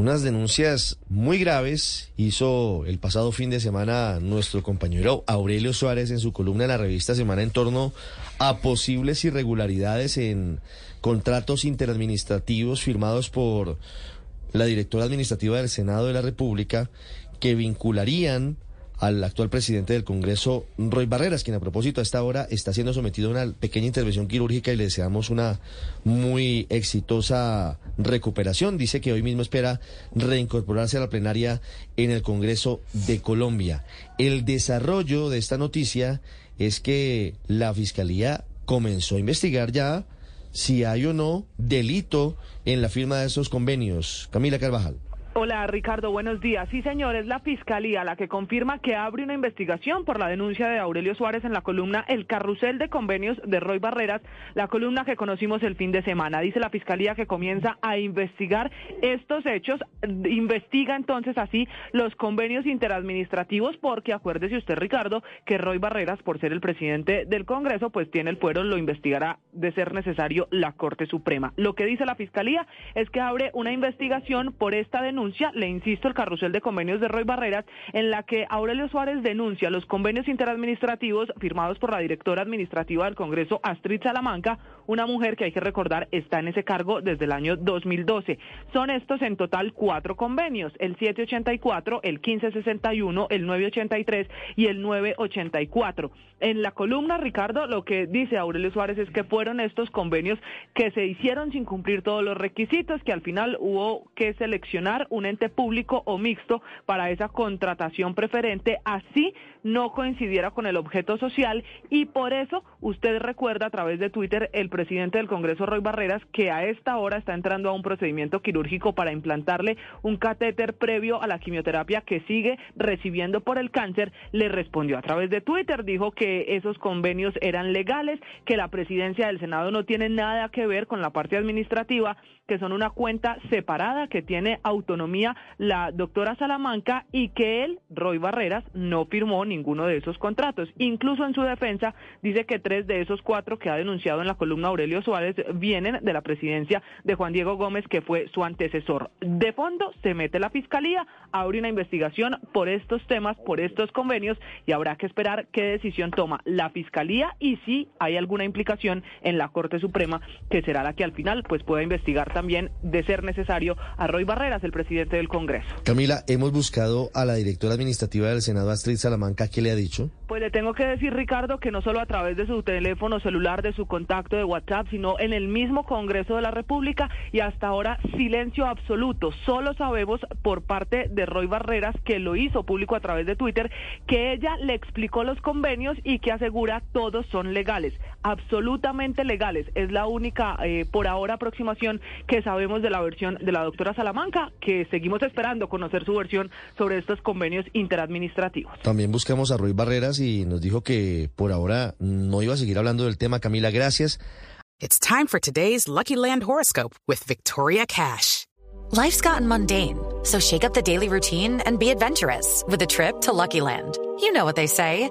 Unas denuncias muy graves hizo el pasado fin de semana nuestro compañero Aurelio Suárez en su columna en la revista Semana en torno a posibles irregularidades en contratos interadministrativos firmados por la directora administrativa del Senado de la República que vincularían al actual presidente del Congreso, Roy Barreras, quien a propósito a esta hora está siendo sometido a una pequeña intervención quirúrgica y le deseamos una muy exitosa recuperación. Dice que hoy mismo espera reincorporarse a la plenaria en el Congreso de Colombia. El desarrollo de esta noticia es que la Fiscalía comenzó a investigar ya si hay o no delito en la firma de esos convenios. Camila Carvajal. Hola Ricardo, buenos días. Sí señor, es la Fiscalía la que confirma que abre una investigación por la denuncia de Aurelio Suárez en la columna El Carrusel de Convenios de Roy Barreras, la columna que conocimos el fin de semana. Dice la Fiscalía que comienza a investigar estos hechos, investiga entonces así los convenios interadministrativos porque acuérdese usted Ricardo que Roy Barreras por ser el presidente del Congreso pues tiene el fuero, lo investigará de ser necesario la Corte Suprema. Lo que dice la Fiscalía es que abre una investigación por esta denuncia le insisto, el carrusel de convenios de Roy Barreras, en la que Aurelio Suárez denuncia los convenios interadministrativos firmados por la directora administrativa del Congreso, Astrid Salamanca, una mujer que hay que recordar está en ese cargo desde el año 2012. Son estos en total cuatro convenios, el 784, el 1561, el 983 y el 984. En la columna, Ricardo, lo que dice Aurelio Suárez es que fueron estos convenios que se hicieron sin cumplir todos los requisitos, que al final hubo que seleccionar un ente público o mixto para esa contratación preferente, así no coincidiera con el objeto social y por eso usted recuerda a través de Twitter el presidente del Congreso, Roy Barreras, que a esta hora está entrando a un procedimiento quirúrgico para implantarle un catéter previo a la quimioterapia que sigue recibiendo por el cáncer, le respondió a través de Twitter, dijo que esos convenios eran legales, que la presidencia del Senado no tiene nada que ver con la parte administrativa, que son una cuenta separada que tiene autonomía la doctora Salamanca y que él, Roy Barreras, no firmó ninguno de esos contratos. Incluso en su defensa dice que tres de esos cuatro que ha denunciado en la columna Aurelio Suárez vienen de la presidencia de Juan Diego Gómez, que fue su antecesor. De fondo se mete la fiscalía, abre una investigación por estos temas, por estos convenios y habrá que esperar qué decisión toma la fiscalía y si hay alguna implicación en la Corte Suprema, que será la que al final pues pueda investigar también de ser necesario a Roy Barreras, el presidente del Congreso. Camila, hemos buscado a la directora administrativa del Senado, Astrid Salamanca, ¿qué le ha dicho? Pues le tengo que decir, Ricardo, que no solo a través de su teléfono celular, de su contacto de WhatsApp, sino en el mismo Congreso de la República y hasta ahora silencio absoluto. Solo sabemos por parte de Roy Barreras, que lo hizo público a través de Twitter, que ella le explicó los convenios y que asegura todos son legales, absolutamente legales. Es la única, eh, por ahora, aproximación que sabemos de la versión de la doctora Salamanca, que seguimos esperando conocer su versión sobre estos convenios interadministrativos. También buscamos a Roy Barreras y nos dijo que por ahora no iba a seguir hablando del tema. Camila, gracias. It's time for today's Lucky Land horoscope with Victoria Cash. Life's gotten mundane, so shake up the daily routine and be adventurous with a trip to Lucky Land. You know what they say.